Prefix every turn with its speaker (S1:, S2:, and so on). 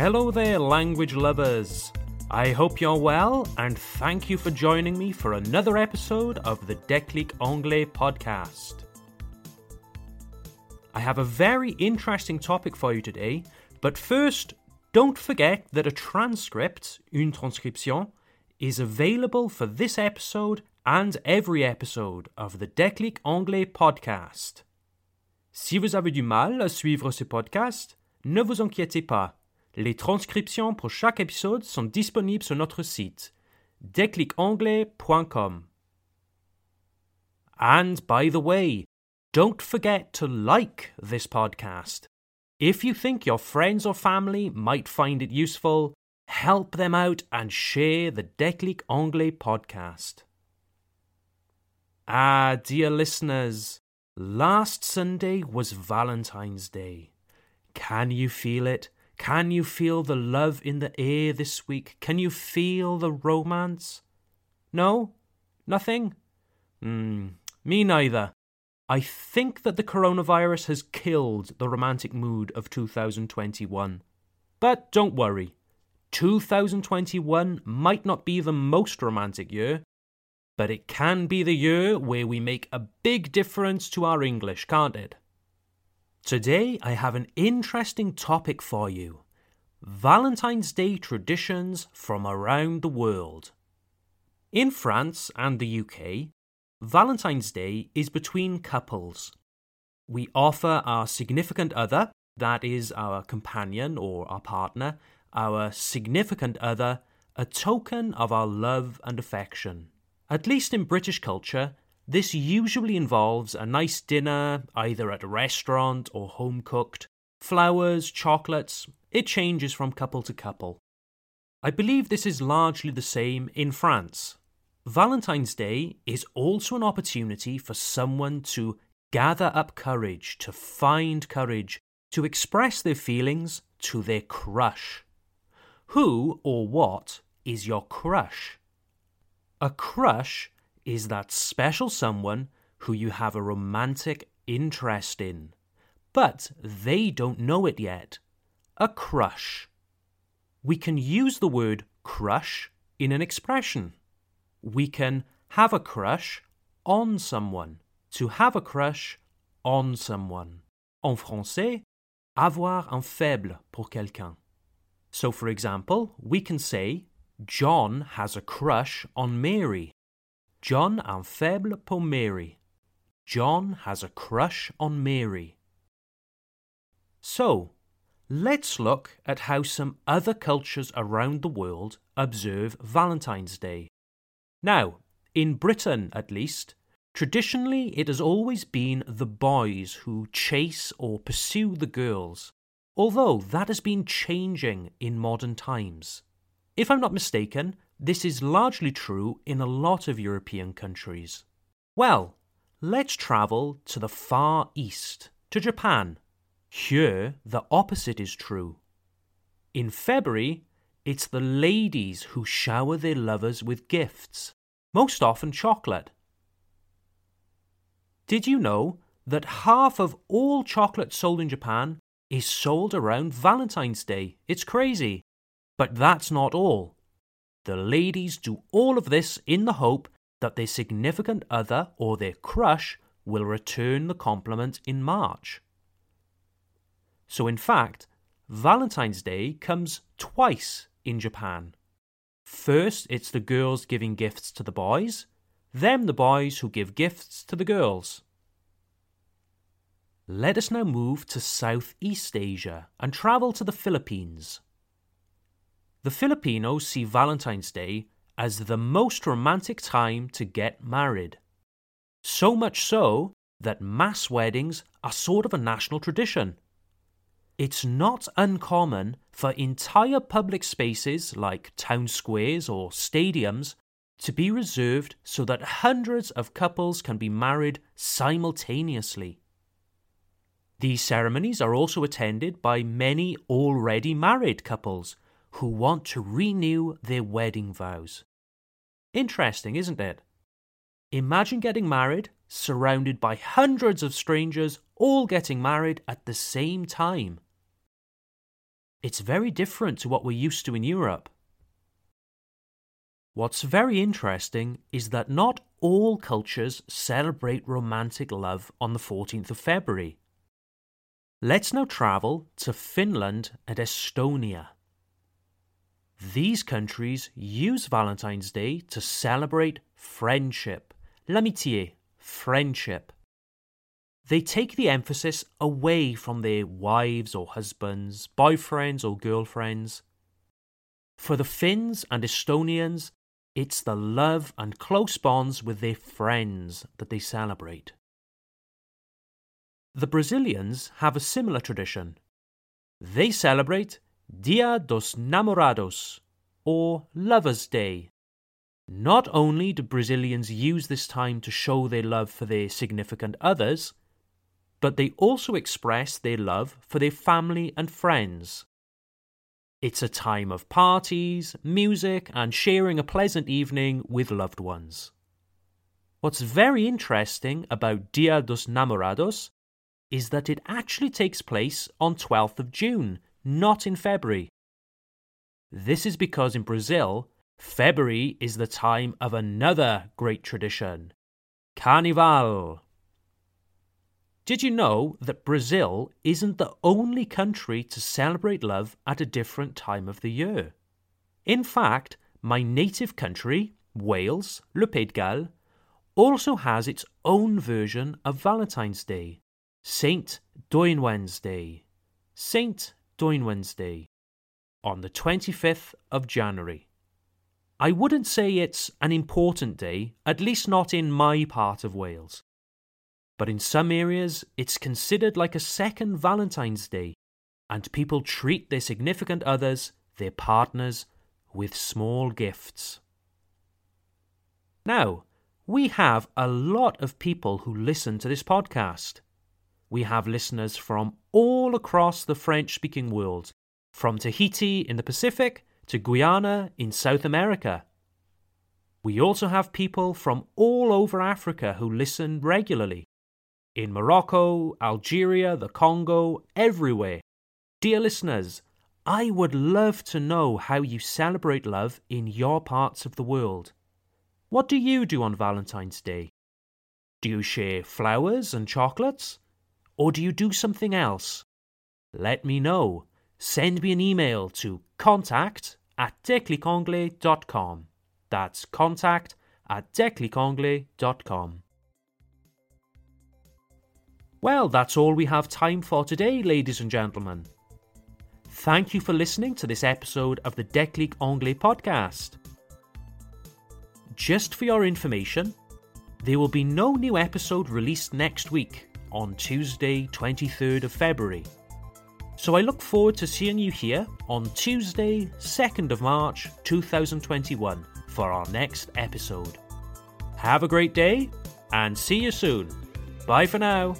S1: Hello there, language lovers. I hope you're well, and thank you for joining me for another episode of the Déclic Anglais podcast. I have a very interesting topic for you today, but first, don't forget that a transcript, une transcription, is available for this episode and every episode of the Déclic Anglais podcast. Si vous avez du mal à suivre ce podcast, ne vous inquiétez pas. Les transcriptions pour chaque épisode sont disponibles sur notre site déclicanglais.com. And by the way, don't forget to like this podcast. If you think your friends or family might find it useful, help them out and share the Déclic Anglais podcast. Ah, dear listeners, last Sunday was Valentine's Day. Can you feel it? Can you feel the love in the air this week? Can you feel the romance? No? Nothing? Hmm, me neither. I think that the coronavirus has killed the romantic mood of 2021. But don't worry. 2021 might not be the most romantic year, but it can be the year where we make a big difference to our English, can't it? Today, I have an interesting topic for you Valentine's Day traditions from around the world. In France and the UK, Valentine's Day is between couples. We offer our significant other, that is, our companion or our partner, our significant other, a token of our love and affection. At least in British culture, this usually involves a nice dinner, either at a restaurant or home cooked, flowers, chocolates. It changes from couple to couple. I believe this is largely the same in France. Valentine's Day is also an opportunity for someone to gather up courage, to find courage, to express their feelings to their crush. Who or what is your crush? A crush is that special someone who you have a romantic interest in, but they don't know it yet. A crush. We can use the word crush in an expression. We can have a crush on someone. To have a crush on someone. En français, avoir un faible pour quelqu'un. So, for example, we can say, John has a crush on Mary. John a un faible pour Mary. John has a crush on Mary. So, let's look at how some other cultures around the world observe Valentine's Day. Now, in Britain at least, traditionally it has always been the boys who chase or pursue the girls, although that has been changing in modern times. If I'm not mistaken, this is largely true in a lot of European countries. Well, let's travel to the Far East, to Japan. Here, the opposite is true. In February, it's the ladies who shower their lovers with gifts, most often chocolate. Did you know that half of all chocolate sold in Japan is sold around Valentine's Day? It's crazy. But that's not all. The ladies do all of this in the hope that their significant other or their crush will return the compliment in March. So, in fact, Valentine's Day comes twice in Japan. First, it's the girls giving gifts to the boys, then the boys who give gifts to the girls. Let us now move to Southeast Asia and travel to the Philippines. The Filipinos see Valentine's Day as the most romantic time to get married. So much so that mass weddings are sort of a national tradition. It's not uncommon for entire public spaces like town squares or stadiums to be reserved so that hundreds of couples can be married simultaneously. These ceremonies are also attended by many already married couples who want to renew their wedding vows. Interesting, isn't it? Imagine getting married, surrounded by hundreds of strangers, all getting married at the same time. It's very different to what we're used to in Europe. What's very interesting is that not all cultures celebrate romantic love on the 14th of February. Let's now travel to Finland and Estonia. These countries use Valentine's Day to celebrate friendship, l'amitié, friendship. They take the emphasis away from their wives or husbands, boyfriends or girlfriends. For the Finns and Estonians, it's the love and close bonds with their friends that they celebrate. The Brazilians have a similar tradition. They celebrate Dia dos Namorados, or Lover's Day. Not only do Brazilians use this time to show their love for their significant others, but they also express their love for their family and friends. It's a time of parties, music, and sharing a pleasant evening with loved ones. What's very interesting about Dia dos Namorados is that it actually takes place on 12th of June, not in February. This is because in Brazil, February is the time of another great tradition Carnival. Did you know that Brazil isn't the only country to celebrate love at a different time of the year? In fact, my native country, Wales, Le Pays de Galles, also has its own version of Valentine's Day, Saint Dwynwen's Day. Saint Dwynwen's Day on the 25th of January. I wouldn't say it's an important day, at least not in my part of Wales. But in some areas, it's considered like a second Valentine's Day, and people treat their significant others, their partners, with small gifts. Now, we have a lot of people who listen to this podcast. We have listeners from all across the French speaking world, from Tahiti in the Pacific to Guyana in South America. We also have people from all over Africa who listen regularly. In Morocco, Algeria, the Congo, everywhere. Dear listeners, I would love to know how you celebrate love in your parts of the world. What do you do on Valentine's Day? Do you share flowers and chocolates? Or do you do something else? Let me know. Send me an email to contact at declicanglais.com. That's contact at declicanglais.com. Well, that's all we have time for today, ladies and gentlemen. Thank you for listening to this episode of the Declic Anglais podcast. Just for your information, there will be no new episode released next week on Tuesday, 23rd of February. So I look forward to seeing you here on Tuesday, 2nd of March 2021 for our next episode. Have a great day and see you soon. Bye for now.